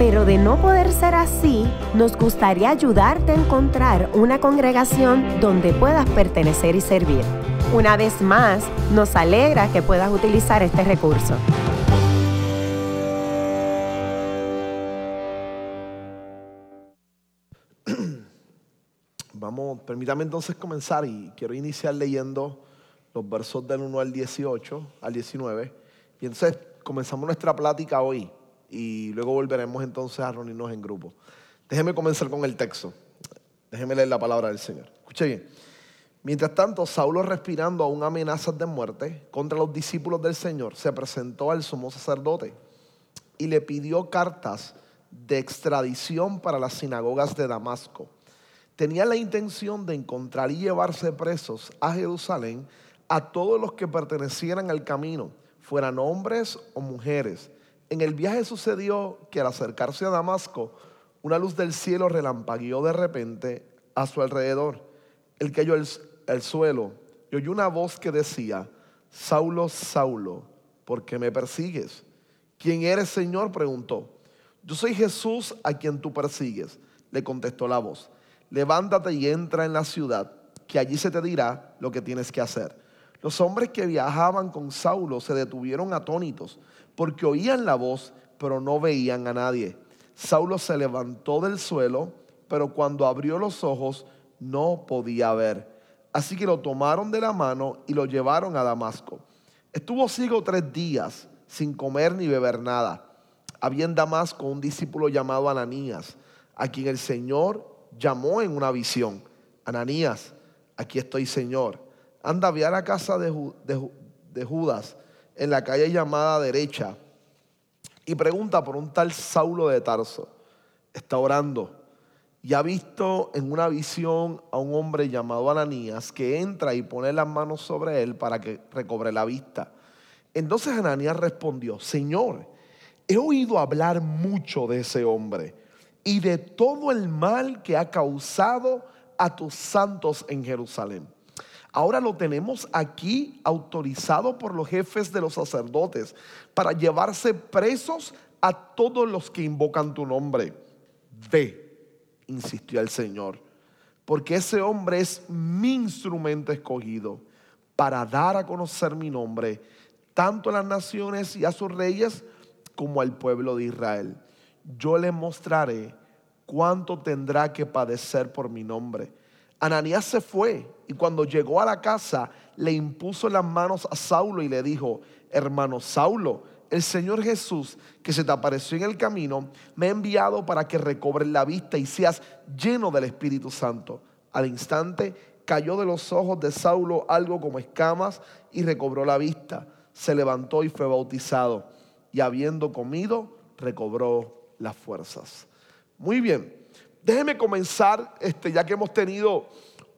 pero de no poder ser así, nos gustaría ayudarte a encontrar una congregación donde puedas pertenecer y servir. Una vez más, nos alegra que puedas utilizar este recurso. Vamos, permítame entonces comenzar y quiero iniciar leyendo los versos del 1 al 18, al 19. Y entonces comenzamos nuestra plática hoy y luego volveremos entonces a reunirnos en grupo. Déjeme comenzar con el texto. Déjeme leer la palabra del Señor. Escuche bien. Mientras tanto, Saulo, respirando aún amenazas de muerte contra los discípulos del Señor, se presentó al sumo sacerdote y le pidió cartas de extradición para las sinagogas de Damasco. Tenía la intención de encontrar y llevarse presos a Jerusalén a todos los que pertenecieran al camino, fueran hombres o mujeres. En el viaje sucedió que al acercarse a Damasco, una luz del cielo relampagueó de repente a su alrededor. Él cayó al, al suelo y oyó una voz que decía, Saulo, Saulo, ¿por qué me persigues? ¿Quién eres, Señor? preguntó. Yo soy Jesús a quien tú persigues, le contestó la voz. Levántate y entra en la ciudad, que allí se te dirá lo que tienes que hacer. Los hombres que viajaban con Saulo se detuvieron atónitos, porque oían la voz, pero no veían a nadie. Saulo se levantó del suelo, pero cuando abrió los ojos no podía ver. Así que lo tomaron de la mano y lo llevaron a Damasco. Estuvo ciego tres días, sin comer ni beber nada. Había en Damasco un discípulo llamado Ananías, a quien el Señor llamó en una visión. Ananías, aquí estoy, Señor. Anda, ve a la casa de Judas, en la calle llamada derecha, y pregunta por un tal Saulo de Tarso. Está orando y ha visto en una visión a un hombre llamado Ananías que entra y pone las manos sobre él para que recobre la vista. Entonces Ananías respondió, Señor, he oído hablar mucho de ese hombre y de todo el mal que ha causado a tus santos en Jerusalén. Ahora lo tenemos aquí autorizado por los jefes de los sacerdotes para llevarse presos a todos los que invocan tu nombre. Ve, insistió el Señor, porque ese hombre es mi instrumento escogido para dar a conocer mi nombre tanto a las naciones y a sus reyes como al pueblo de Israel. Yo le mostraré cuánto tendrá que padecer por mi nombre. Ananías se fue y cuando llegó a la casa le impuso las manos a Saulo y le dijo, hermano Saulo, el Señor Jesús que se te apareció en el camino me ha enviado para que recobres la vista y seas lleno del Espíritu Santo. Al instante cayó de los ojos de Saulo algo como escamas y recobró la vista. Se levantó y fue bautizado y habiendo comido recobró las fuerzas. Muy bien, déjeme comenzar, este, ya que hemos tenido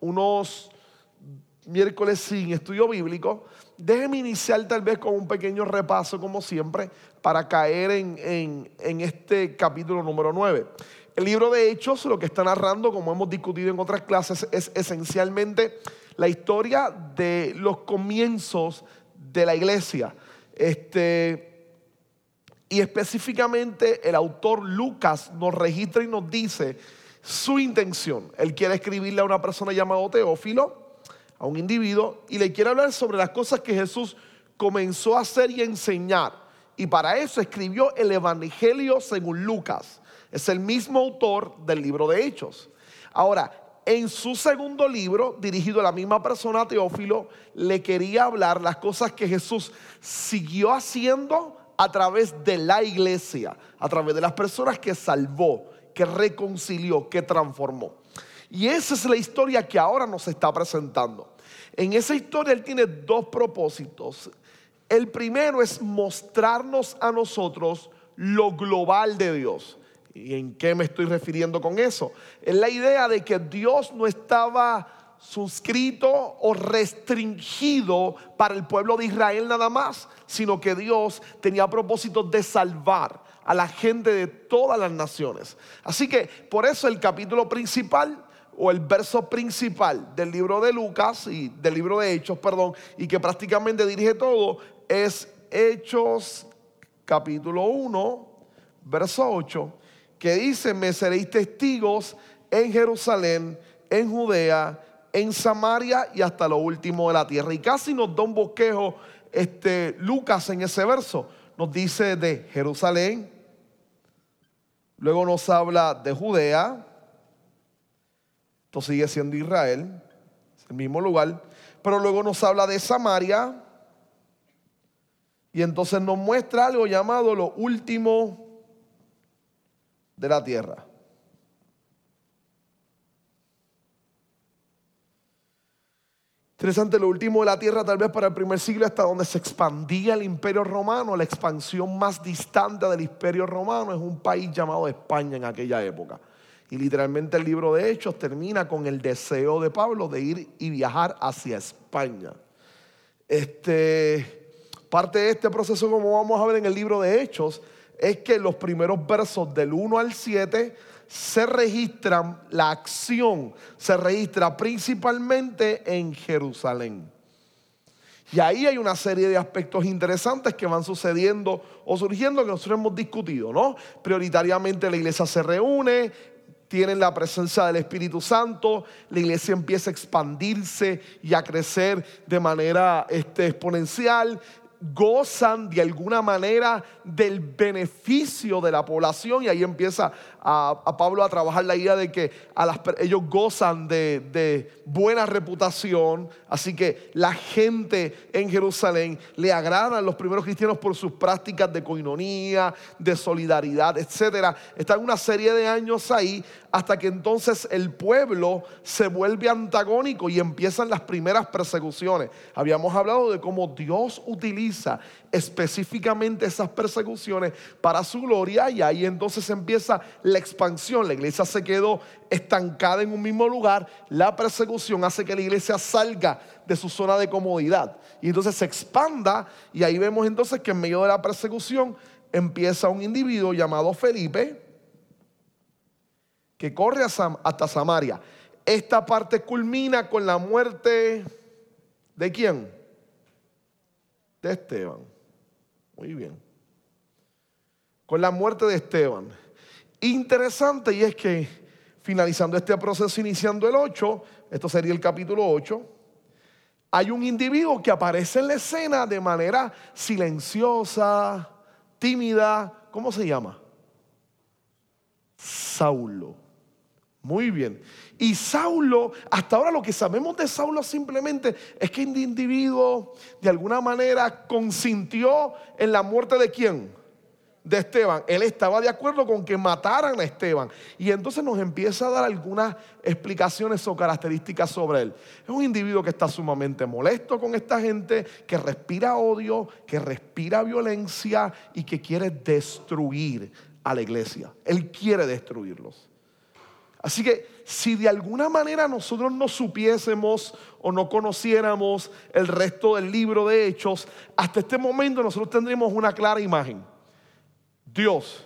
unos miércoles sin estudio bíblico, déjeme iniciar tal vez con un pequeño repaso, como siempre, para caer en, en, en este capítulo número 9. El libro de Hechos, lo que está narrando, como hemos discutido en otras clases, es esencialmente la historia de los comienzos de la iglesia. Este, y específicamente el autor Lucas nos registra y nos dice su intención. Él quiere escribirle a una persona llamada Teófilo, a un individuo, y le quiere hablar sobre las cosas que Jesús comenzó a hacer y a enseñar. Y para eso escribió el Evangelio según Lucas. Es el mismo autor del libro de Hechos. Ahora, en su segundo libro, dirigido a la misma persona, Teófilo, le quería hablar las cosas que Jesús siguió haciendo a través de la iglesia, a través de las personas que salvó, que reconcilió, que transformó. Y esa es la historia que ahora nos está presentando. En esa historia él tiene dos propósitos. El primero es mostrarnos a nosotros lo global de Dios. ¿Y en qué me estoy refiriendo con eso? Es la idea de que Dios no estaba suscrito o restringido para el pueblo de Israel nada más, sino que Dios tenía propósito de salvar a la gente de todas las naciones. Así que por eso el capítulo principal o el verso principal del libro de Lucas y del libro de Hechos, perdón, y que prácticamente dirige todo, es Hechos capítulo 1, verso 8, que dice, me seréis testigos en Jerusalén, en Judea, en Samaria y hasta lo último de la tierra. Y casi nos da un bosquejo este, Lucas en ese verso. Nos dice de Jerusalén, luego nos habla de Judea, esto sigue siendo Israel, es el mismo lugar, pero luego nos habla de Samaria, y entonces nos muestra algo llamado lo último de la tierra. Interesante, lo último de la tierra, tal vez para el primer siglo, hasta donde se expandía el imperio romano, la expansión más distante del imperio romano es un país llamado España en aquella época. Y literalmente el libro de Hechos termina con el deseo de Pablo de ir y viajar hacia España. Este, parte de este proceso, como vamos a ver en el libro de Hechos, es que los primeros versos del 1 al 7 se registran, la acción se registra principalmente en Jerusalén. Y ahí hay una serie de aspectos interesantes que van sucediendo o surgiendo que nosotros hemos discutido, ¿no? Prioritariamente la iglesia se reúne, tienen la presencia del Espíritu Santo, la iglesia empieza a expandirse y a crecer de manera este, exponencial, gozan de alguna manera del beneficio de la población y ahí empieza a, Pablo a trabajar la idea de que ellos gozan de, buena reputación, así que la gente en Jerusalén le agradan a los primeros cristianos por sus prácticas de coinonía, de solidaridad, etc. Están una serie de años ahí hasta que entonces el pueblo se vuelve antagónico y empiezan las primeras persecuciones. Habíamos hablado de cómo Dios utiliza específicamente esas persecuciones para su gloria y ahí entonces empieza expansión. La iglesia se quedó estancada en un mismo lugar, la persecución hace que la iglesia salga de su zona de comodidad y entonces se expanda y ahí vemos entonces que en medio de la persecución empieza un individuo llamado Felipe que corre hasta Samaria. Esta parte culmina con la muerte de quién? De Esteban. Muy bien. Con la muerte de Esteban. Interesante y es que finalizando este proceso, iniciando el 8, esto sería el capítulo 8, hay un individuo que aparece en la escena de manera silenciosa, tímida. ¿Cómo se llama? Saulo. Muy bien. Y Saulo, hasta ahora lo que sabemos de Saulo simplemente es que el individuo de alguna manera consintió en la muerte de quién? De Esteban. Él estaba de acuerdo con que mataran a Esteban. Y entonces nos empieza a dar algunas explicaciones o características sobre él. Es un individuo que está sumamente molesto con esta gente, que respira odio, que respira violencia y que quiere destruir a la iglesia. Él quiere destruirlos. Así que si de alguna manera nosotros no supiésemos o no conociéramos el resto del libro de Hechos, hasta este momento nosotros tendríamos una clara imagen. Dios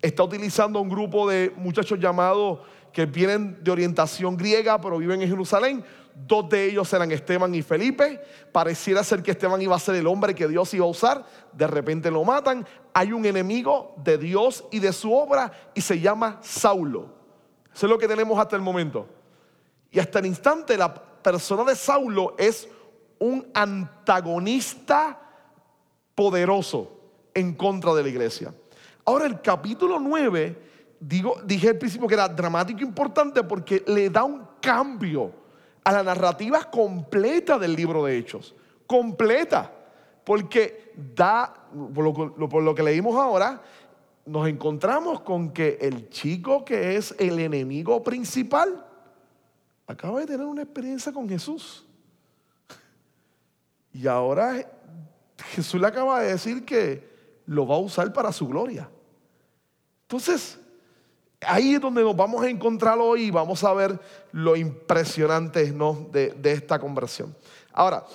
está utilizando un grupo de muchachos llamados que vienen de orientación griega, pero viven en Jerusalén. Dos de ellos eran Esteban y Felipe. Pareciera ser que Esteban iba a ser el hombre que Dios iba a usar. De repente lo matan. Hay un enemigo de Dios y de su obra y se llama Saulo. Eso es lo que tenemos hasta el momento. Y hasta el instante la persona de Saulo es un antagonista poderoso en contra de la iglesia. Ahora el capítulo 9, digo, dije al principio que era dramático e importante porque le da un cambio a la narrativa completa del libro de Hechos. Completa. Porque da, por lo que leímos ahora, nos encontramos con que el chico que es el enemigo principal acaba de tener una experiencia con Jesús. Y ahora Jesús le acaba de decir que lo va a usar para su gloria. Entonces, ahí es donde nos vamos a encontrar hoy y vamos a ver lo impresionante ¿no? de, esta conversión. Ahora,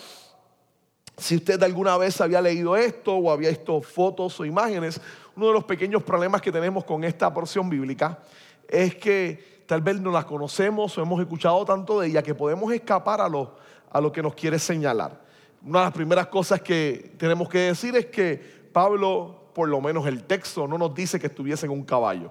si usted alguna vez había leído esto o había visto fotos o imágenes, uno de los pequeños problemas que tenemos con esta porción bíblica es que tal vez no la conocemos o hemos escuchado tanto de ella que podemos escapar a lo, a lo que nos quiere señalar. Una de las primeras cosas que tenemos que decir es que Pablo, por lo menos el texto, no nos dice que estuviese en un caballo.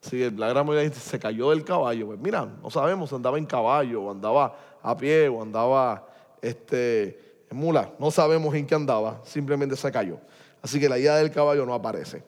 Si la gran mayoría se cayó del caballo, pues mira, no sabemos si andaba en caballo o andaba a pie o andaba este, en mula. No sabemos en qué andaba, simplemente se cayó. Así que la idea del caballo no aparece.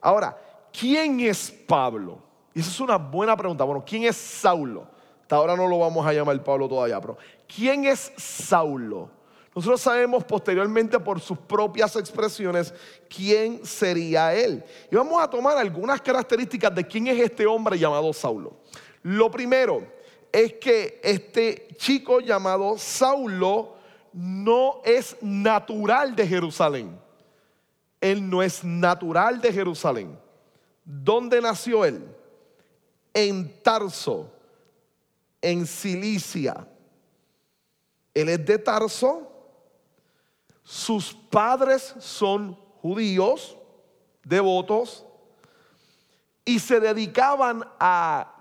Ahora, ¿quién es Pablo? Y esa es una buena pregunta. Bueno, ¿quién es Saulo? Hasta ahora no lo vamos a llamar Pablo todavía, pero ¿quién es Saulo? Nosotros sabemos posteriormente por sus propias expresiones quién sería él. Y vamos a tomar algunas características de quién es este hombre llamado Saulo. Lo primero es que este chico llamado Saulo no es natural de Jerusalén. Él no es natural de Jerusalén. ¿Dónde nació él? En Tarso, en Cilicia. Él es de Tarso. Sus padres son judíos, devotos, y se dedicaban a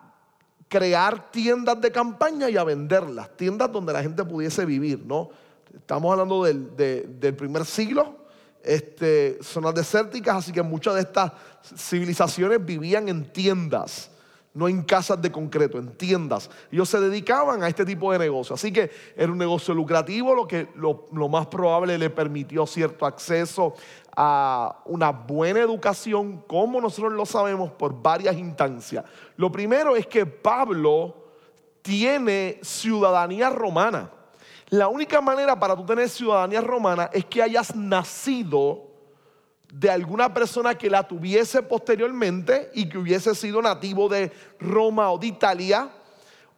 crear tiendas de campaña y a venderlas, tiendas donde la gente pudiese vivir, ¿no? Estamos hablando del, del primer siglo, este, zonas desérticas, así que muchas de estas civilizaciones vivían en tiendas, no en casas de concreto, en tiendas. Ellos se dedicaban a este tipo de negocio, así que era un negocio lucrativo, lo que lo, lo más probable le permitió cierto acceso a una buena educación, como nosotros lo sabemos, por varias instancias. Lo primero es que Pablo tiene ciudadanía romana. La única manera para tú tener ciudadanía romana es que hayas nacido de alguna persona que la tuviese posteriormente y que hubiese sido nativo de Roma o de Italia,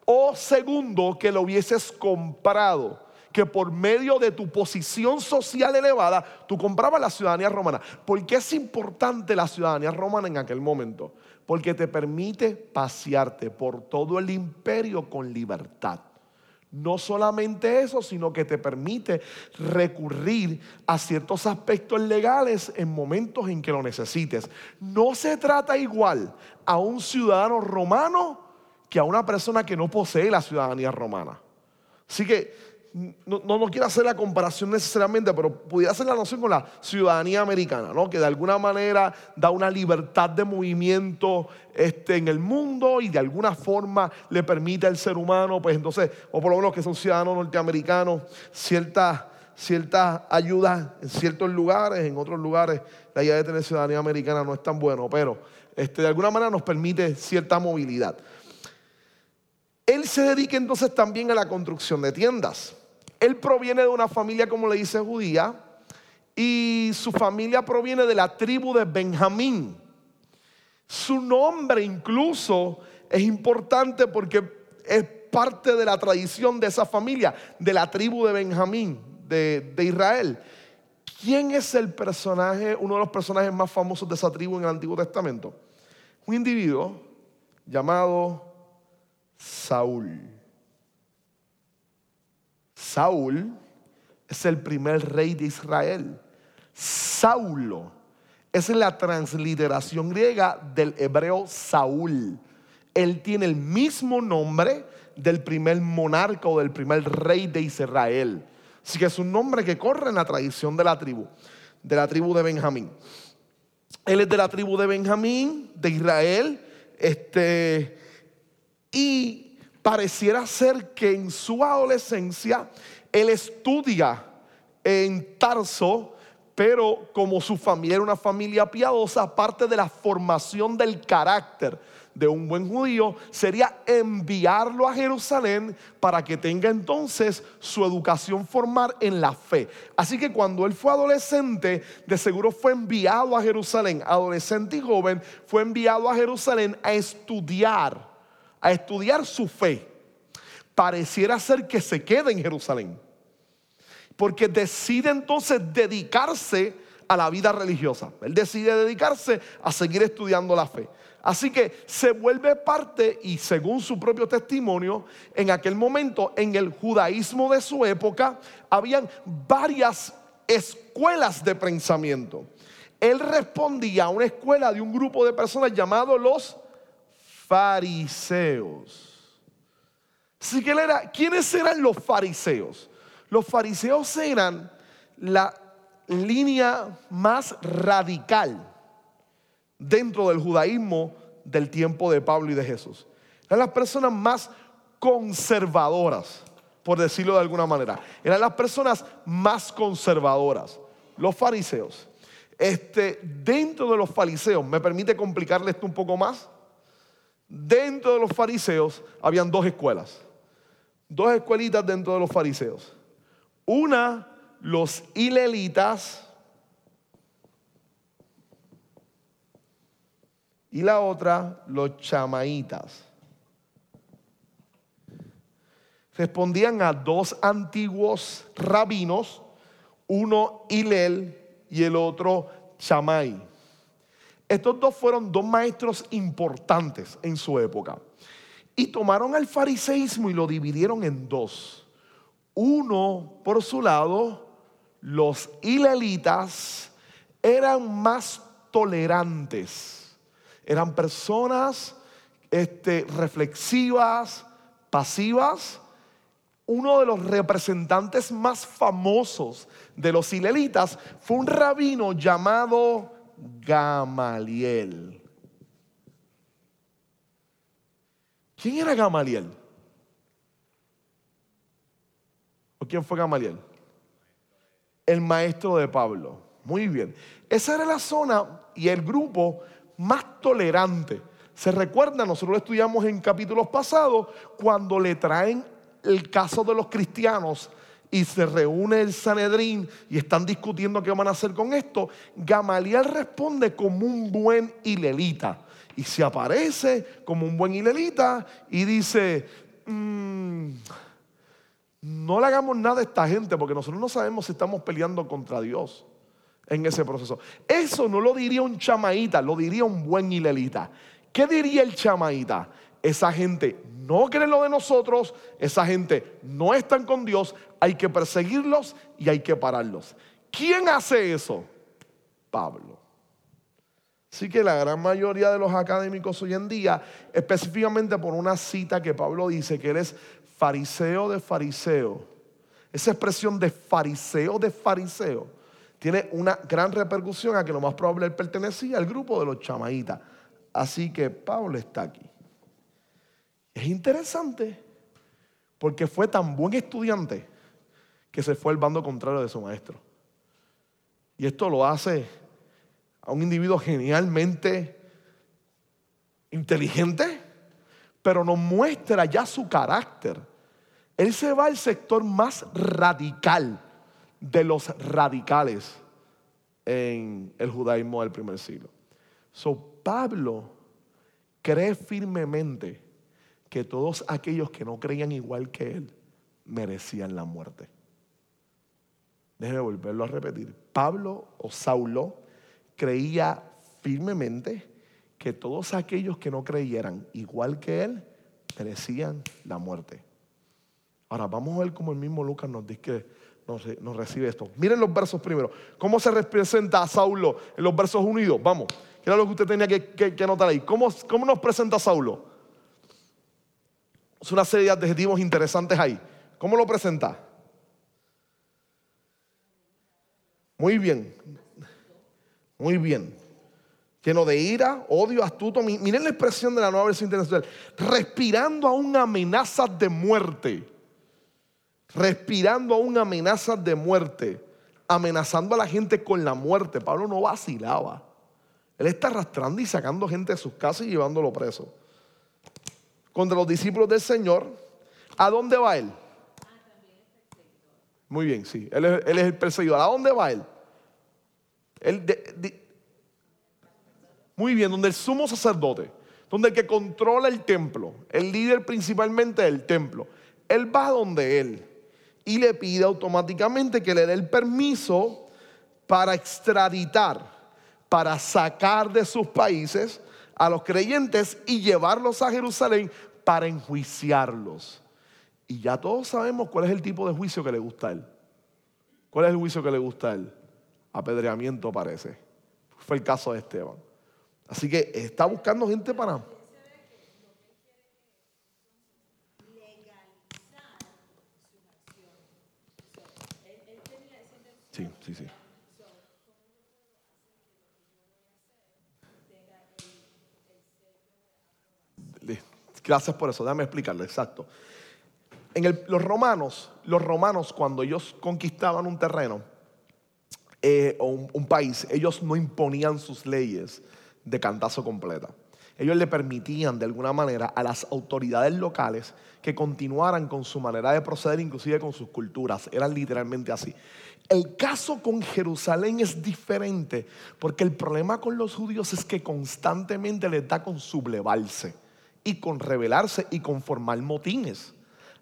o segundo, que lo hubieses comprado, que por medio de tu posición social elevada, tú comprabas la ciudadanía romana. ¿Por qué es importante la ciudadanía romana en aquel momento? Porque te permite pasearte por todo el imperio con libertad. No solamente eso, sino que te permite recurrir a ciertos aspectos legales en momentos en que lo necesites. No se trata igual a un ciudadano romano que a una persona que no posee la ciudadanía romana. Así que no, no, quiero hacer la comparación necesariamente, pero pudiera hacer la noción con la ciudadanía americana, ¿no? que de alguna manera da una libertad de movimiento este, en el mundo y de alguna forma le permite al ser humano, pues entonces, o por lo menos que son ciudadanos norteamericanos, ciertas ciertas ayudas en ciertos lugares, en otros lugares la idea de tener ciudadanía americana no es tan bueno, pero este, de alguna manera nos permite cierta movilidad. Él se dedica entonces también a la construcción de tiendas. Él proviene de una familia, como le dice, judía, y su familia proviene de la tribu de Benjamín. Su nombre incluso es importante porque es parte de la tradición de esa familia, de la tribu de Benjamín, de, de Israel. ¿Quién es el personaje, uno de los personajes más famosos de esa tribu en el Antiguo Testamento? Un individuo llamado Saúl. Saúl es el primer rey de Israel. Saulo es la transliteración griega del hebreo Saúl. Él tiene el mismo nombre del primer monarca o del primer rey de Israel. Así que es un nombre que corre en la tradición de la tribu, de la tribu de Benjamín. Él es de la tribu de Benjamín, de Israel, este, y pareciera ser que en su adolescencia él estudia en Tarso, pero como su familia era una familia piadosa, parte de la formación del carácter de un buen judío sería enviarlo a Jerusalén para que tenga entonces su educación formal en la fe. Así que cuando él fue adolescente, de seguro fue enviado a Jerusalén, adolescente y joven, fue enviado a Jerusalén a estudiar a estudiar su fe, pareciera ser que se queda en Jerusalén. Porque decide entonces dedicarse a la vida religiosa. Él decide dedicarse a seguir estudiando la fe. Así que se vuelve parte y según su propio testimonio, en aquel momento en el judaísmo de su época habían varias escuelas de pensamiento. Él respondía a una escuela de un grupo de personas llamados los fariseos. ¿quiénes eran los fariseos? Los fariseos eran la línea más radical dentro del judaísmo del tiempo de Pablo y de Jesús. Eran las personas más conservadoras, por decirlo de alguna manera. Eran las personas más conservadoras, los fariseos. Este, dentro de los fariseos, ¿me permite complicarle esto un poco más? Dentro de los fariseos habían dos escuelas, dos escuelitas dentro de los fariseos. Una, los hilelitas, y la otra los chamaitas. Respondían a dos antiguos rabinos, uno Hilel y el otro Chamay. Estos dos fueron dos maestros importantes en su época. Y tomaron el fariseísmo y lo dividieron en dos. Uno, por su lado, los hilelitas eran más tolerantes eran personas este, reflexivas, pasivas. Uno de los representantes más famosos de los hilelitas fue un rabino llamado Gamaliel. ¿Quién era Gamaliel? ¿O quién fue Gamaliel? El maestro de Pablo. Muy bien. Esa era la zona y el grupo más tolerante. Se recuerda, nosotros lo estudiamos en capítulos pasados, cuando le traen el caso de los cristianos y se reúne el Sanedrín y están discutiendo qué van a hacer con esto, Gamaliel responde como un buen hilelita. Y se aparece como un buen hilelita y dice, mm, no le hagamos nada a esta gente porque nosotros no sabemos si estamos peleando contra Dios en ese proceso. Eso no lo diría un chamaíta, lo diría un buen hilelita. ¿Qué diría el chamaíta? Esa gente no cree lo de nosotros, esa gente no están con Dios, hay que perseguirlos y hay que pararlos. ¿Quién hace eso? Pablo. Así que la gran mayoría de los académicos hoy en día, específicamente por una cita que Pablo dice, que él es fariseo de fariseo, esa expresión de fariseo de fariseo, tiene una gran repercusión a que lo más probable él pertenecía al grupo de los chamaitas. Así que Pablo está aquí. Es interesante porque fue tan buen estudiante que se fue al bando contrario de su maestro. Y esto lo hace a un individuo genialmente inteligente, pero nos muestra ya su carácter. Él se va al sector más radical de los radicales en el judaísmo del primer siglo. So, Pablo cree firmemente que todos aquellos que no creían igual que él merecían la muerte. Déjeme volverlo a repetir. Pablo o Saulo creía firmemente que todos aquellos que no creyeran igual que él merecían la muerte. Ahora vamos a ver cómo el mismo Lucas nos dice que nos, recibe esto. Miren los versos primero. ¿Cómo se representa a Saulo en los versos unidos? Vamos, ¿qué era lo que usted tenía que, anotar ahí? ¿Cómo, ¿Cómo, nos presenta Saulo? Es una serie de adjetivos interesantes ahí. ¿Cómo lo presenta? Muy bien. Muy bien. Lleno de ira, odio, astuto. Miren la expresión de la nueva versión internacional. Respirando aún amenazas de muerte respirando aún amenazas de muerte, amenazando a la gente con la muerte. Pablo no vacilaba. Él está arrastrando y sacando gente de sus casas y llevándolo preso. Contra los discípulos del Señor, ¿a dónde va él? Muy bien, sí, él es, el perseguidor. ¿A dónde va él? muy bien, donde el sumo sacerdote, donde el que controla el templo, el líder principalmente del templo, él va donde él y le pide automáticamente que le dé el permiso para extraditar, para sacar de sus países a los creyentes y llevarlos a Jerusalén para enjuiciarlos. Y ya todos sabemos cuál es el tipo de juicio que le gusta a él. ¿Cuál es el juicio que le gusta a él? Apedreamiento parece. Fue el caso de Esteban. Así que está buscando gente para... Sí, sí, sí. Gracias por eso, déjame explicarlo, exacto. En los romanos, los romanos cuando ellos conquistaban un terreno eh, o un, país, ellos no imponían sus leyes de cantazo completa. Ellos le permitían de alguna manera a las autoridades locales que continuaran con su manera de proceder, inclusive con sus culturas. Eran literalmente así. El caso con Jerusalén es diferente porque el problema con los judíos es que constantemente les da con sublevarse y con rebelarse y con formar motines.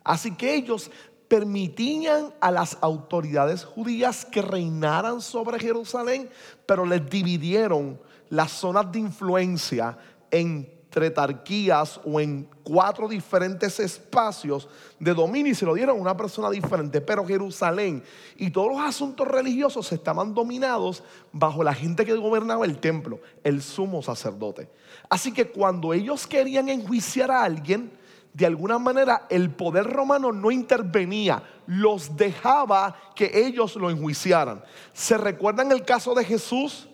Así que ellos permitían a las autoridades judías que reinaran sobre Jerusalén, pero les dividieron las zonas de influencia en tretarquías o en cuatro diferentes espacios de dominio y se lo dieron a una persona diferente. Pero Jerusalén y todos los asuntos religiosos estaban dominados bajo la gente que gobernaba el templo, el sumo sacerdote. Así que cuando ellos querían enjuiciar a alguien, de alguna manera el poder romano no intervenía, los dejaba que ellos lo enjuiciaran. ¿Se recuerdan el caso de Jesús?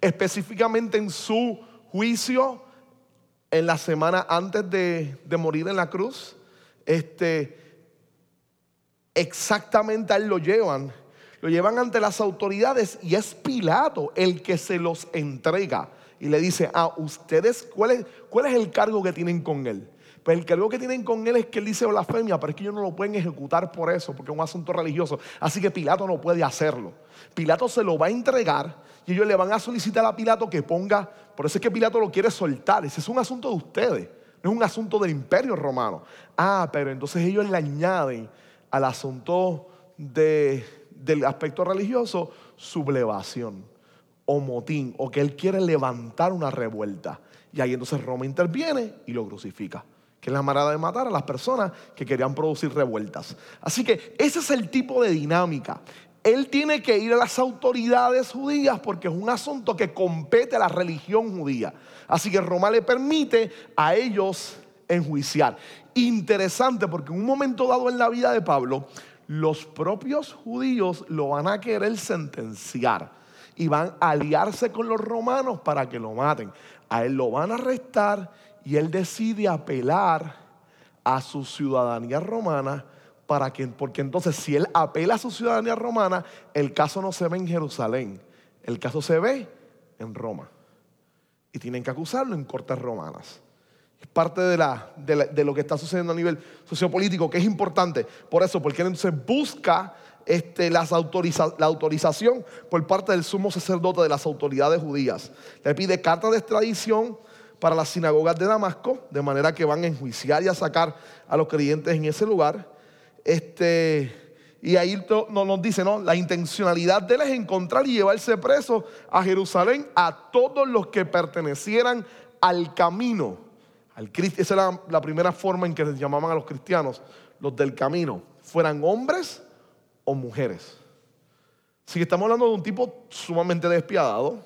Específicamente en su juicio en la semana antes de, morir en la cruz, este, exactamente a él lo llevan. Lo llevan ante las autoridades y es Pilato el que se los entrega. Y le dice, a ustedes, ¿cuál es, ¿cuál es el cargo que tienen con él? Pues el cargo que tienen con él es que él dice blasfemia, pero es que ellos no lo pueden ejecutar por eso, porque es un asunto religioso. Así que Pilato no puede hacerlo. Pilato se lo va a entregar y ellos le van a solicitar a Pilato que ponga, por eso es que Pilato lo quiere soltar, ese es un asunto de ustedes, no es un asunto del imperio romano. Ah, pero entonces ellos le añaden al asunto del aspecto religioso sublevación o motín, o que él quiere levantar una revuelta. Y ahí entonces Roma interviene y lo crucifica que es la manera de matar a las personas que querían producir revueltas. Así que ese es el tipo de dinámica él tiene que ir a las autoridades judías porque es un asunto que compete a la religión judía. Así que Roma le permite a ellos enjuiciar. Interesante porque en un momento dado en la vida de Pablo, los propios judíos lo van a querer sentenciar y van a aliarse con los romanos para que lo maten. A él lo van a arrestar y él decide apelar a su ciudadanía romana para que, porque entonces si él apela a su ciudadanía romana, el caso no se ve en Jerusalén, el caso se ve en Roma. Y tienen que acusarlo en cortes romanas. Es parte de, la, de, lo que está sucediendo a nivel sociopolítico, que es importante. Por eso, porque él entonces busca este, las la autorización por parte del sumo sacerdote de las autoridades judías. Le pide carta de extradición para las sinagogas de Damasco, de manera que van a enjuiciar y a sacar a los creyentes en ese lugar. Este, y ahí nos dice, ¿no? La intencionalidad de él es encontrar y llevarse preso a Jerusalén a todos los que pertenecieran al camino. Al Esa era la primera forma en que se llamaban a los cristianos, los del camino, fueran hombres o mujeres. Así que estamos hablando de un tipo sumamente despiadado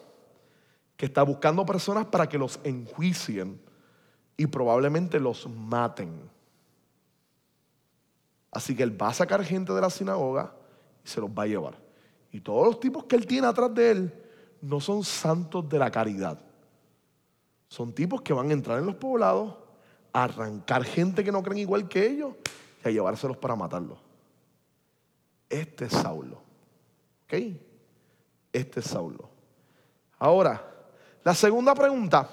que está buscando personas para que los enjuicien y probablemente los maten. Así que él va a sacar gente de la sinagoga y se los va a llevar. Y todos los tipos que él tiene atrás de él no son santos de la caridad. Son tipos que van a entrar en los poblados, a arrancar gente que no creen igual que ellos y a llevárselos para matarlos. Este es Saulo. ¿Ok? Este es Saulo. Ahora, la segunda pregunta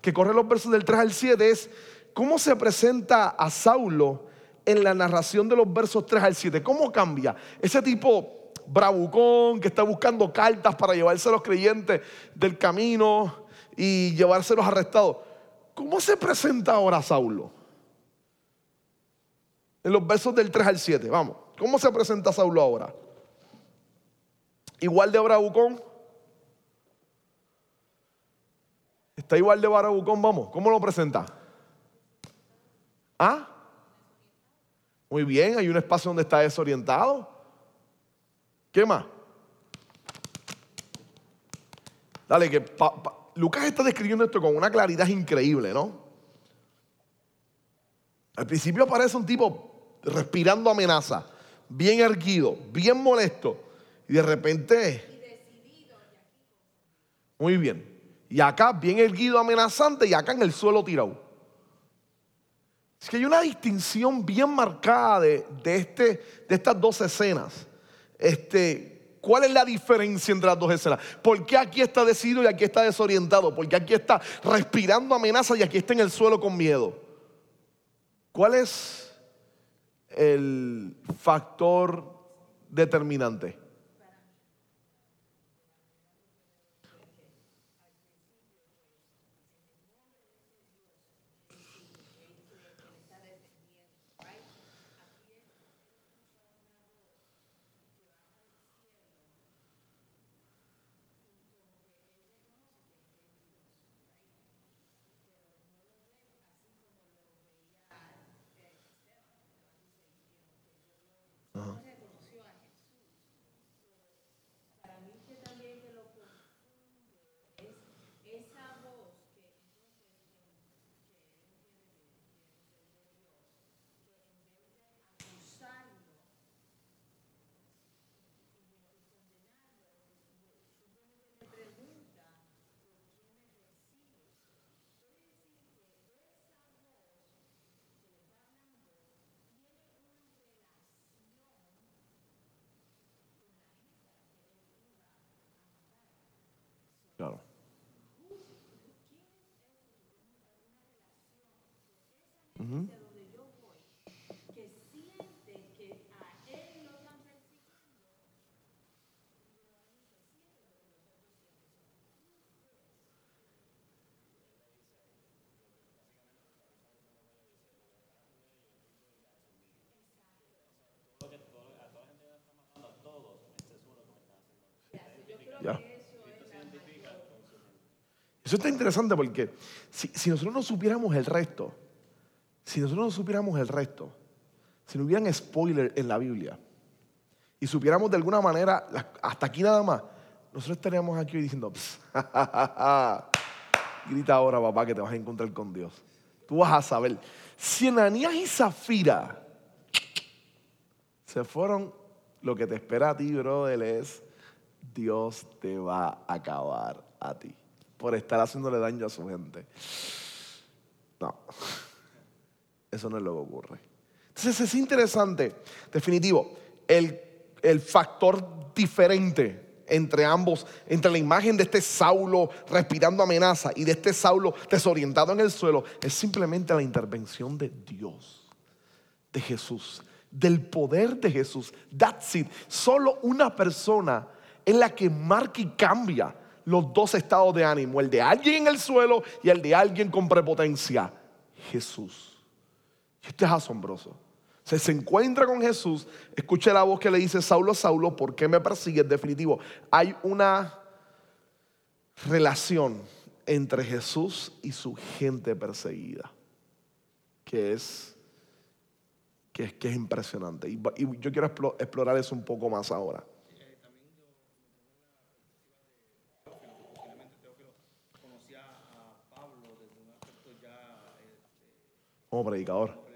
que corre los versos del 3 al 7 es, ¿cómo se presenta a Saulo en la narración de los versos 3 al 7. ¿Cómo cambia? Ese tipo bravucón que está buscando cartas para llevarse a los creyentes del camino y llevárselos arrestados. ¿Cómo se presenta ahora Saulo? En los versos del 3 al 7, vamos. ¿Cómo se presenta Saulo ahora? Igual de bravucón. ¿Está igual de barabucón? Vamos, ¿cómo lo presenta? ¿Ah? Muy bien, hay un espacio donde está desorientado. ¿Qué más? Dale, que Lucas está describiendo esto con una claridad increíble, ¿no? Al principio aparece un tipo respirando amenaza, bien erguido, bien molesto, y de repente... Muy bien. Y acá bien erguido, amenazante, y acá en el suelo tirado. Es que hay una distinción bien marcada de, este, de estas dos escenas. Este, ¿Cuál es la diferencia entre las dos escenas? ¿Por qué aquí está decidido y aquí está desorientado? ¿Por qué aquí está respirando amenaza y aquí está en el suelo con miedo? ¿Cuál es el factor determinante? Eso está interesante porque si, nosotros no supiéramos el resto, si nosotros no supiéramos el resto, si no hubieran spoiler en la Biblia y supiéramos de alguna manera, hasta aquí nada más, nosotros estaríamos aquí diciendo, grita ahora papá que te vas a encontrar con Dios. Tú vas a saber. Si Ananías y Zafira se fueron, lo que te espera a ti, brother, es Dios te va a acabar a ti por estar haciéndole daño a su gente. No, eso no es lo que ocurre. Entonces es interesante, definitivo, el, el factor diferente entre ambos, entre la imagen de este Saulo respirando amenaza y de este Saulo desorientado en el suelo, es simplemente la intervención de Dios, de Jesús, del poder de Jesús. That's it. Solo una persona es la que marca y cambia los dos estados de ánimo, el de alguien en el suelo y el de alguien con prepotencia, Jesús. Esto es asombroso. Se, se encuentra con Jesús, escucha la voz que le dice, Saulo, Saulo, ¿por qué me persigues? Definitivo, hay una relación entre Jesús y su gente perseguida, que es, que es, que es impresionante. y yo quiero explorar eso un poco más ahora. como predicador.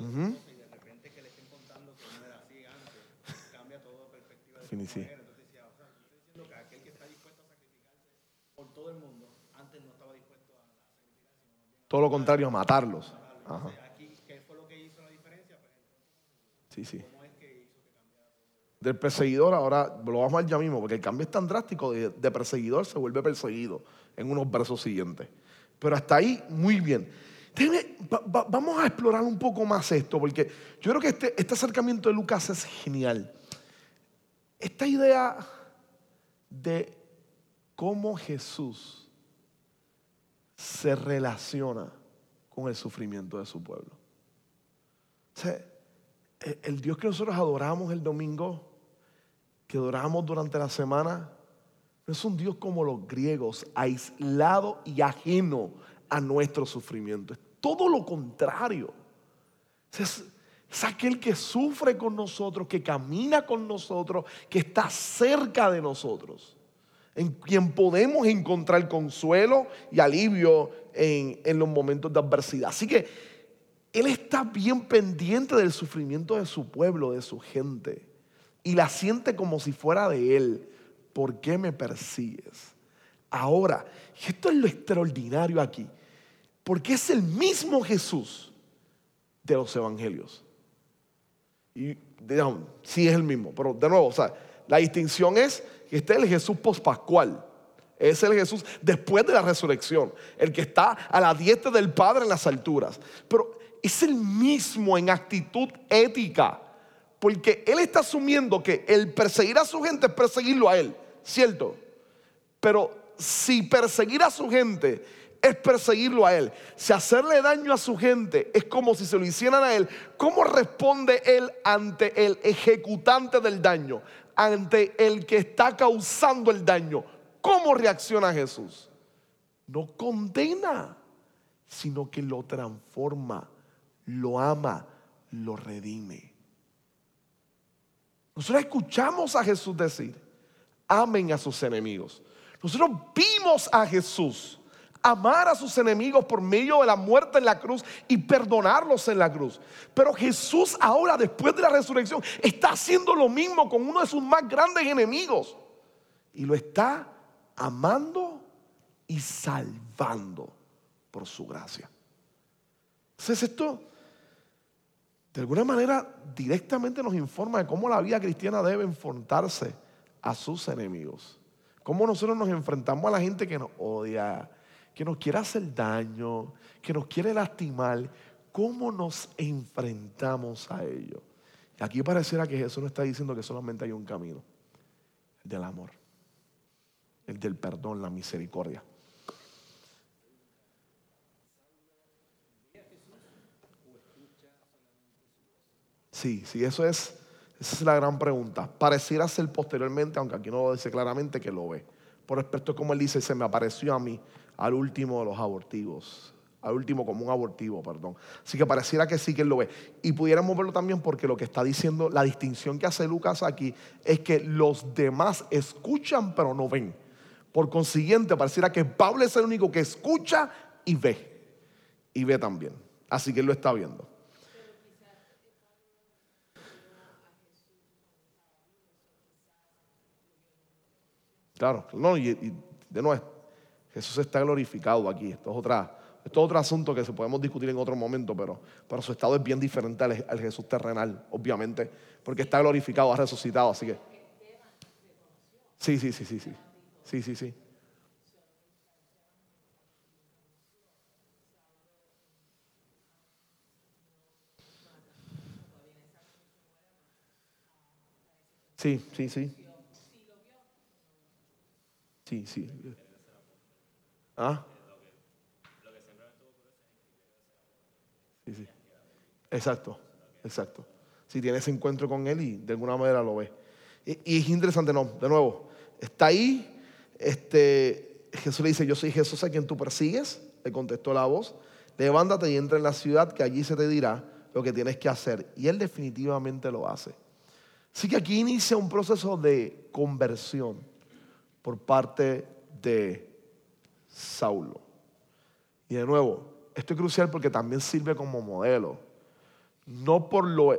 Uh -huh. Y de repente que le estén contando que no era así antes, cambia todo perspectiva de sí. Por todo el mundo, antes no estaba dispuesto a sacrificarse. Todo lo contrario, a matarlos. Ajá. Aquí, ¿qué fue lo que hizo la diferencia? Sí, sí. Del perseguidor, ahora lo vamos a ver ya mismo, porque el cambio es tan drástico, de, de perseguidor se vuelve perseguido en unos versos siguientes. Pero hasta ahí, muy bien vamos a explorar un poco más esto, porque yo creo que este, este acercamiento de Lucas es genial. Esta idea de cómo Jesús se relaciona con el sufrimiento de su pueblo. O sea, el Dios que nosotros adoramos el domingo, que adoramos durante la semana, No es un Dios como los griegos, aislado y ajeno a nuestro sufrimiento. Es todo lo contrario. Es, aquel que sufre con nosotros, que camina con nosotros, que está cerca de nosotros, en quien podemos encontrar consuelo y alivio en, en los momentos de adversidad. Así que Él está bien pendiente del sufrimiento de su pueblo, de su gente, y la siente como si fuera de Él. ¿Por qué me persigues? Ahora, esto es lo extraordinario aquí, porque es el mismo Jesús de los evangelios. Y digamos, sí es el mismo, pero de nuevo, o sea, la distinción es que este es el Jesús pospascual. Es el Jesús después de la resurrección, el que está a la diestra del Padre en las alturas. Pero es el mismo en actitud ética, porque Él está asumiendo que el perseguir a su gente es perseguirlo a Él, ¿cierto? Pero si perseguir a su gente es perseguirlo a él. Si hacerle daño a su gente es como si se lo hicieran a él, ¿cómo responde él ante el ejecutante del daño? Ante el que está causando el daño. ¿Cómo reacciona Jesús? No condena, sino que lo transforma, lo ama, lo redime. Nosotros escuchamos a Jesús decir, amen a sus enemigos. Nosotros vimos a Jesús amar a sus enemigos por medio de la muerte en la cruz y perdonarlos en la cruz. Pero Jesús ahora, después de la resurrección, está haciendo lo mismo con uno de sus más grandes enemigos. Y lo está amando y salvando por su gracia. Entonces esto, de alguna manera, directamente nos informa de cómo la vida cristiana debe enfrentarse a sus enemigos. Cómo nosotros nos enfrentamos a la gente que nos odia, que nos quiere hacer daño, que nos quiere lastimar, ¿cómo nos enfrentamos a ello? Aquí pareciera que Jesús no está diciendo que solamente hay un camino, el del amor, el del perdón, la misericordia. Sí, sí, eso es, esa es la gran pregunta. Pareciera ser posteriormente, aunque aquí no lo dice claramente, que lo ve. Por respecto como él dice, se me apareció a mí al último de los abortivos. Al último como un abortivo, perdón. Así que pareciera que sí que él lo ve. Y pudiéramos verlo también porque lo que está diciendo, la distinción que hace Lucas aquí es que los demás escuchan pero no ven. Por consiguiente, pareciera que Pablo es el único que escucha y ve. Y ve también. Así que él lo está viendo. Claro, no, y, y de nuevo, Jesús está glorificado aquí. Esto es, es otro asunto que se podemos discutir en otro momento, pero, pero su estado es bien diferente al, Jesús terrenal, obviamente, porque está glorificado, ha resucitado, así que... Sí, sí, sí, sí, sí. Sí, sí, sí. Sí, sí, sí. Sí, sí. ¿Ah? Sí, sí. Exacto, exacto. Si tienes encuentro con Él y de alguna manera lo ves. Y, es interesante, no, de nuevo, está ahí, este, Jesús le dice, yo soy Jesús a quien tú persigues, le contestó la voz, levántate y entra en la ciudad que allí se te dirá lo que tienes que hacer. Y Él definitivamente lo hace. Así que aquí inicia un proceso de conversión por parte de Saulo. Y de nuevo, esto es crucial porque también sirve como modelo. No por lo,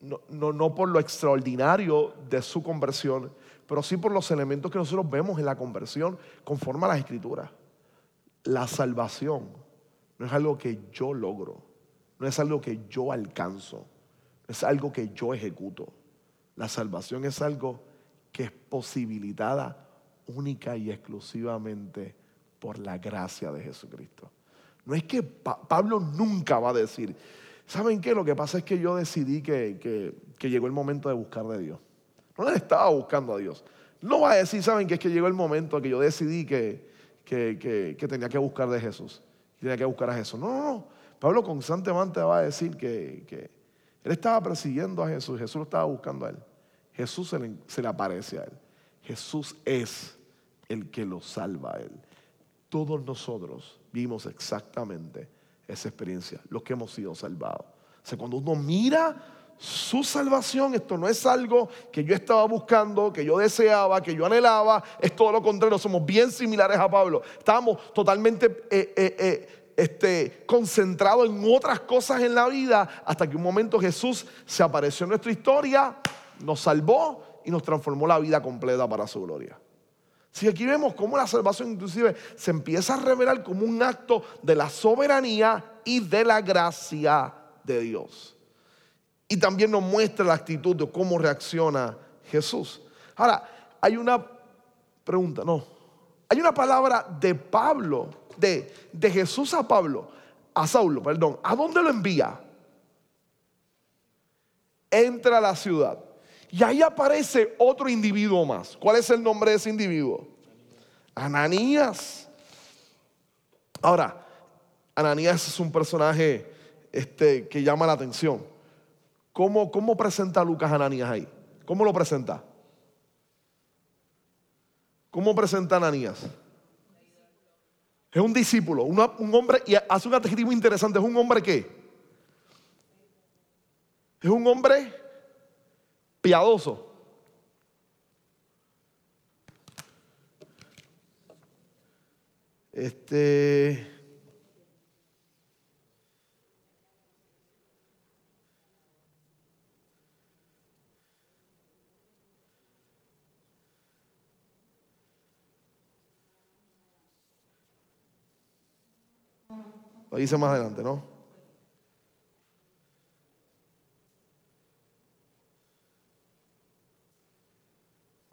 no, no, por lo extraordinario de su conversión, pero sí por los elementos que nosotros vemos en la conversión conforme a las escrituras. La salvación no es algo que yo logro, no es algo que yo alcanzo, es algo que yo ejecuto. La salvación es algo que es posibilitada única y exclusivamente por la gracia de Jesucristo. No es que Pablo nunca va a decir, ¿saben qué? Lo que pasa es que yo decidí que, llegó el momento de buscar de Dios. No le estaba buscando a Dios. No va a decir, ¿saben qué? Es que llegó el momento que yo decidí que, que, tenía que buscar de Jesús. Tenía que buscar a Jesús. No, no, no. Pablo constantemente va a decir que, él estaba persiguiendo a Jesús. Jesús lo estaba buscando a él. Jesús se le, se le aparece a él. Jesús es el que lo salva a él. Todos nosotros vimos exactamente esa experiencia, los que hemos sido salvados. O sea, cuando uno mira su salvación, esto no es algo que yo estaba buscando, que yo deseaba, que yo anhelaba, es todo lo contrario, somos bien similares a Pablo. Estábamos totalmente eh, eh, eh, este, concentrados en otras cosas en la vida, hasta que un momento Jesús se apareció en nuestra historia, nos salvó y nos transformó la vida completa para su gloria. Si aquí vemos cómo la salvación inclusive se empieza a revelar como un acto de la soberanía y de la gracia de Dios. Y también nos muestra la actitud de cómo reacciona Jesús. Ahora, hay una pregunta, no. Hay una palabra de Pablo, de, de Jesús a Pablo, a Saulo, perdón. ¿A dónde lo envía? Entra a la ciudad. Y ahí aparece otro individuo más. ¿Cuál es el nombre de ese individuo? Ananías. Ahora, Ananías es un personaje este, que llama la atención. ¿Cómo, ¿Cómo presenta Lucas Ananías ahí? ¿Cómo lo presenta? ¿Cómo presenta Ananías? Es un discípulo, un hombre, y hace un adjetivo interesante, es un hombre que es un hombre piadoso. Este. Lo dice más adelante, ¿no?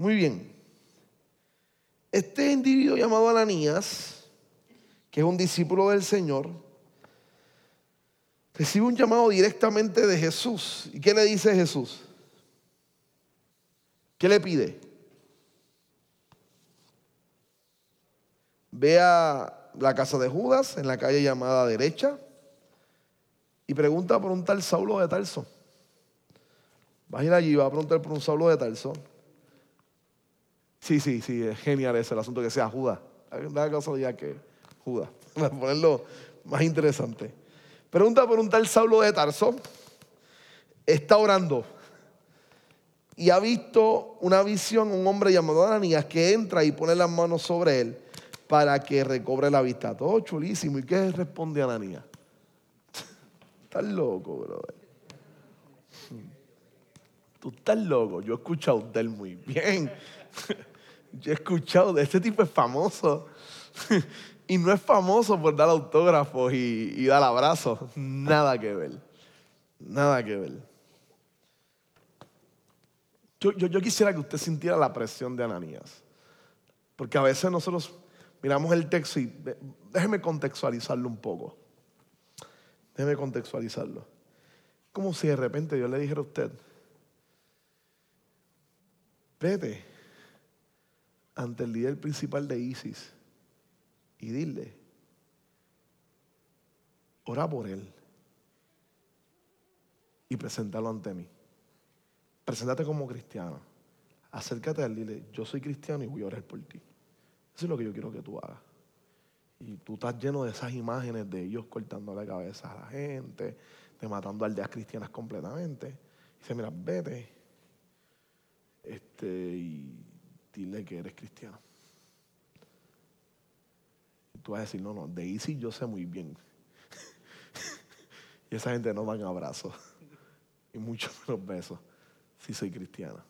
Muy bien. Este individuo llamado Ananías, que es un discípulo del Señor, recibe un llamado directamente de Jesús. ¿Y qué le dice Jesús? ¿Qué le pide? Ve a la casa de Judas, en la calle llamada derecha, y pregunta por un tal Saulo de Tarso. Va a ir allí va a preguntar por un Saulo de Tarso. Sí, sí, sí, es genial ese el asunto que sea Judas. Una casualidad que Judas, para ponerlo más interesante. Pregunta por un tal Saulo de Tarso. Está orando y ha visto una visión, un hombre llamado Ananías que entra y pone las manos sobre él para que recobre la vista. Todo chulísimo. ¿Y qué responde Ananías? Estás loco, brother. Tú estás loco. Yo he escuchado de él muy bien. Yo he escuchado de este tipo es famoso. y no es famoso por dar autógrafos y, dar abrazos. Nada que ver. Nada que ver. Yo, yo, quisiera que usted sintiera la presión de Ananías. Porque a veces nosotros miramos el texto y déjeme contextualizarlo un poco. Déjeme contextualizarlo. Como si de repente Dios le dijera a usted, vete ante el líder principal de ISIS y dile, ora por él y preséntalo ante mí. Preséntate como cristiano. Acércate a él y dile, yo soy cristiano y voy a orar por ti. Eso es lo que yo quiero que tú hagas. Y tú estás lleno de esas imágenes de ellos cortando la cabeza a la gente, de matando aldeas cristianas completamente. dice, mira, vete. Este, y dile que eres cristiano. Y tú vas a decir, no, no, de sí yo sé muy bien. y esa gente no dan abrazos, y mucho menos besos, si soy cristiano.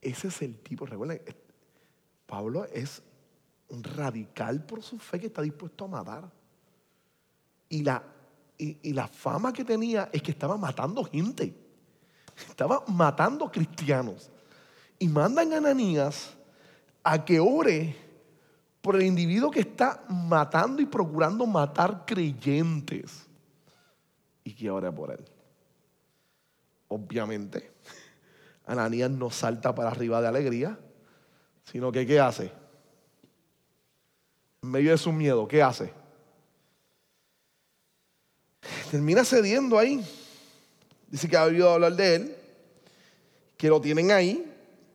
Ese es el tipo, recuerden, Pablo es un radical por su fe que está dispuesto a matar. Y la, y la fama que tenía es que estaba matando gente. Estaba matando cristianos y mandan a Ananías a que ore por el individuo que está matando y procurando matar creyentes y que ore por él. Obviamente, Ananías no salta para arriba de alegría, sino que ¿qué hace? En medio de su miedo, ¿qué hace? Termina cediendo ahí. Dice que ha oído hablar de él, que lo tienen ahí,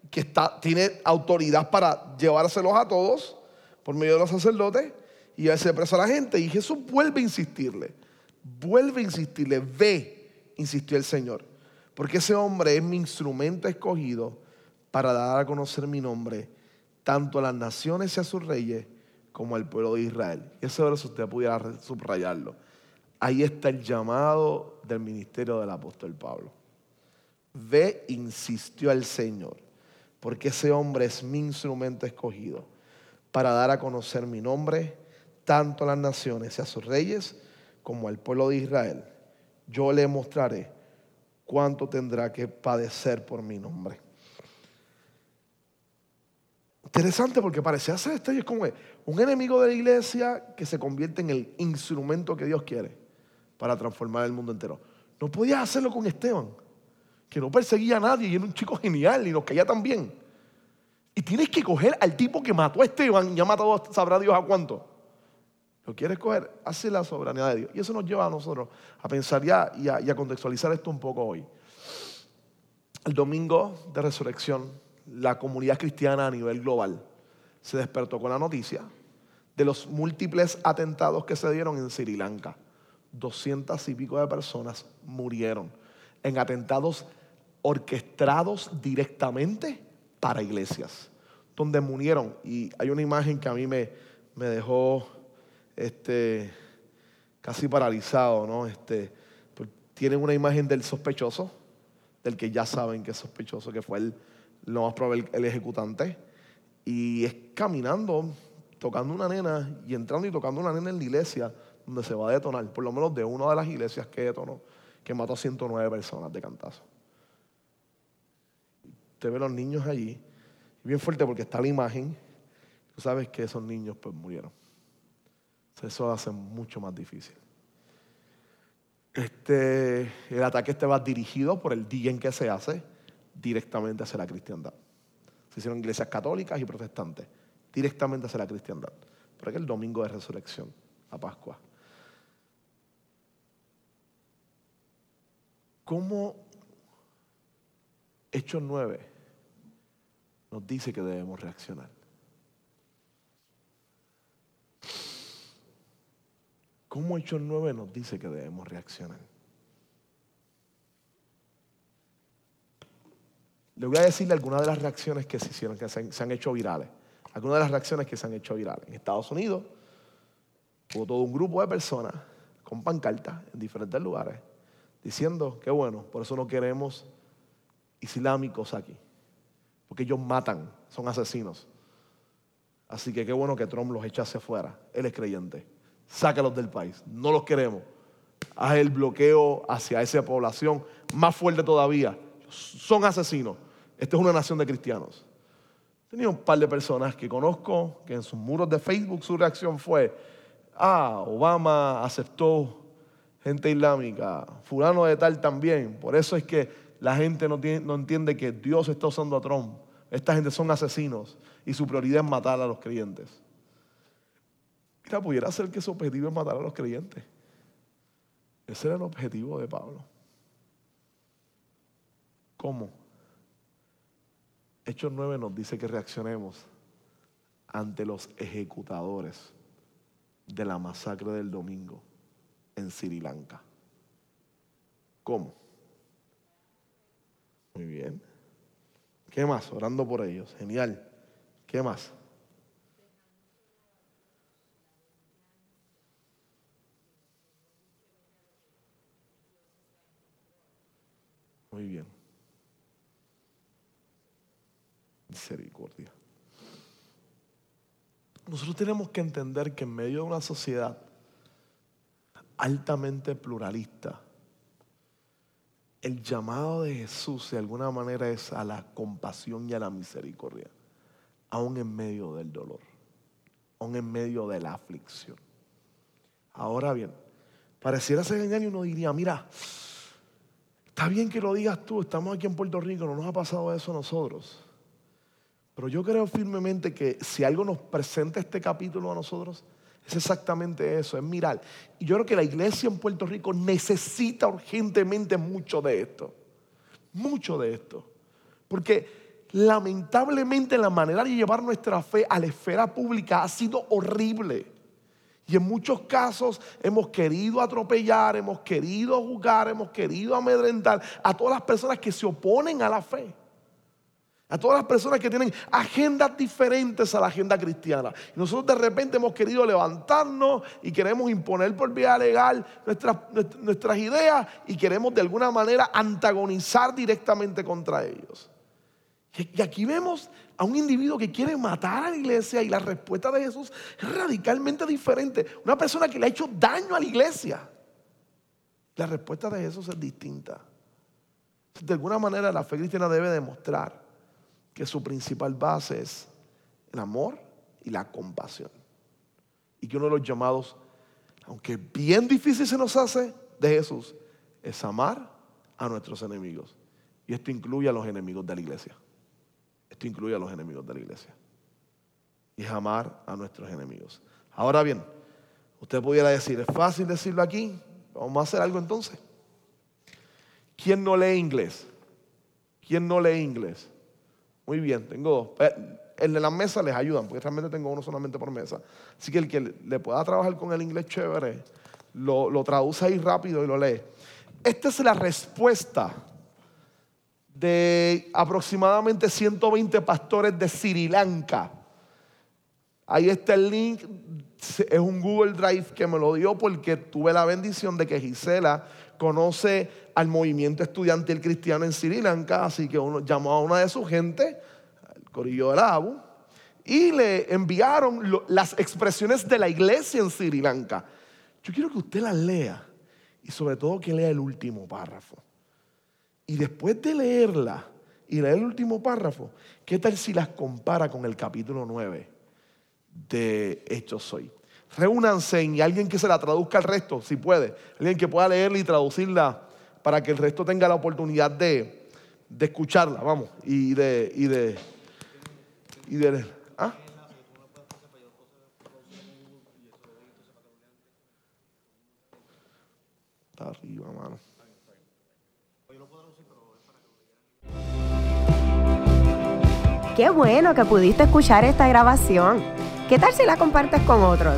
que está, tiene autoridad para llevárselos a todos por medio de los sacerdotes y hacerse preso a la gente. Y Jesús vuelve a insistirle, vuelve a insistirle, ve, insistió el Señor, porque ese hombre es mi instrumento escogido para dar a conocer mi nombre tanto a las naciones y a sus reyes como al pueblo de Israel. Y ese verso usted pudiera subrayarlo. Ahí está el llamado del ministerio del apóstol Pablo. Ve, insistió el Señor, porque ese hombre es mi instrumento escogido para dar a conocer mi nombre tanto a las naciones y a sus reyes como al pueblo de Israel. Yo le mostraré cuánto tendrá que padecer por mi nombre. Interesante porque parecía ser esto es como un enemigo de la iglesia que se convierte en el instrumento que Dios quiere para transformar el mundo entero. No podías hacerlo con Esteban, que no perseguía a nadie y era un chico genial y nos caía tan bien. Y tienes que coger al tipo que mató a Esteban y ha matado, sabrá Dios a cuánto. ¿Lo quieres coger? Hace la soberanía de Dios. Y eso nos lleva a nosotros a pensar ya y a, y a contextualizar esto un poco hoy. El domingo de resurrección la comunidad cristiana a nivel global se despertó con la noticia de los múltiples atentados que se dieron en Sri Lanka. Doscientas y pico de personas murieron en atentados orquestados directamente para iglesias, donde murieron. Y hay una imagen que a mí me, dejó este, casi paralizado, ¿no? Este, tienen una imagen del sospechoso, del que ya saben que es sospechoso, que fue el lo más probable el ejecutante, y es caminando, tocando una nena y entrando y tocando una nena en la iglesia donde se va a detonar, por lo menos de una de las iglesias que detonó, que mató a 109 personas de cantazo. Usted ve los niños allí, bien fuerte porque está la imagen, tú sabes que esos niños pues murieron. Eso hace mucho más difícil. Este, el ataque este va dirigido por el día en que se hace directamente hacia la cristiandad. Se hicieron iglesias católicas y protestantes, directamente hacia la cristiandad. Pero es el domingo de resurrección, la Pascua. ¿Cómo Hechos 9 nos dice que debemos reaccionar? ¿Cómo Hechos 9 nos dice que debemos reaccionar? Le voy a decirle algunas de las reacciones que se hicieron, que se han, hecho virales. Algunas de las reacciones que se han hecho virales. En Estados Unidos hubo todo un grupo de personas con pancartas en diferentes lugares diciendo que bueno, por eso no queremos islámicos aquí. Porque ellos matan, son asesinos. Así que qué bueno que Trump los echase fuera. Él es creyente. Sácalos del país. No los queremos. Haz el bloqueo hacia esa población más fuerte todavía. Son asesinos. Esta es una nación de cristianos. Tenía un par de personas que conozco que en sus muros de Facebook su reacción fue, ah, Obama aceptó gente islámica, fulano de tal también. Por eso es que la gente no, entiende que Dios está usando a Trump. Esta gente son asesinos y su prioridad es matar a los creyentes. Mira, pudiera ser que su objetivo es matar a los creyentes. Ese era el objetivo de Pablo. ¿Cómo? Hechos 9 nos dice que reaccionemos ante los ejecutadores de la masacre del domingo en Sri Lanka. ¿Cómo? Muy bien. ¿Qué más? Orando por ellos. Genial. ¿Qué más? Muy bien. misericordia. Nosotros tenemos que entender que en medio de una sociedad altamente pluralista, el llamado de Jesús de alguna manera es a la compasión y a la misericordia, aún en medio del dolor, aún en medio de la aflicción. Ahora bien, pareciera ser genial y uno diría, mira, está bien que lo digas tú, estamos aquí en Puerto Rico, no nos ha pasado eso a nosotros. Pero yo creo firmemente que si algo nos presenta este capítulo a nosotros, es exactamente eso, es mirar. Y yo creo que la iglesia en Puerto Rico necesita urgentemente mucho de esto. Mucho de esto. Porque lamentablemente la manera de llevar nuestra fe a la esfera pública ha sido horrible. Y en muchos casos hemos querido atropellar, hemos querido juzgar, hemos querido amedrentar a todas las personas que se oponen a la fe. A todas las personas que tienen agendas diferentes a la agenda cristiana. Y nosotros de repente hemos querido levantarnos y queremos imponer por vía legal nuestras, ideas y queremos de alguna manera antagonizar directamente contra ellos. Y aquí vemos a un individuo que quiere matar a la iglesia y la respuesta de Jesús es radicalmente diferente. Una persona que le ha hecho daño a la iglesia. La respuesta de Jesús es distinta. De alguna manera la fe cristiana debe demostrar que su principal base es el amor y la compasión. Y que uno de los llamados, aunque bien difícil se nos hace, de Jesús, es amar a nuestros enemigos. Y esto incluye a los enemigos de la iglesia. Esto incluye a los enemigos de la iglesia. Y es amar a nuestros enemigos. Ahora bien, usted pudiera decir, es fácil decirlo aquí, vamos a hacer algo entonces. ¿Quién no lee inglés? ¿Quién no lee inglés? Muy bien, tengo dos. Eh, el de la mesa les ayudan, porque realmente tengo uno solamente por mesa. Así que el que le pueda trabajar con el inglés chévere, lo, lo traduce ahí rápido y lo lee. Esta es la respuesta de aproximadamente 120 pastores de Sri Lanka. Ahí está el link, es un Google Drive que me lo dio porque tuve la bendición de que Gisela conoce al movimiento estudiantil cristiano en Sri Lanka, así que uno llamó a una de sus gente, al Corillo de Abu, y le enviaron las expresiones de la iglesia en Sri Lanka. Yo quiero que usted las lea y sobre todo que lea el último párrafo. Y después de leerla y leer el último párrafo, ¿qué tal si las compara con el capítulo 9 de Hechos Hoy? Reúnanse y alguien que se la traduzca al resto, si puede. Alguien que pueda leerla y traducirla para que el resto tenga la oportunidad de, escucharla, vamos, y de, y de, y de, ¿ah? Está arriba, mano. Qué bueno que pudiste escuchar esta grabación. ¿Qué tal si la compartes con otros?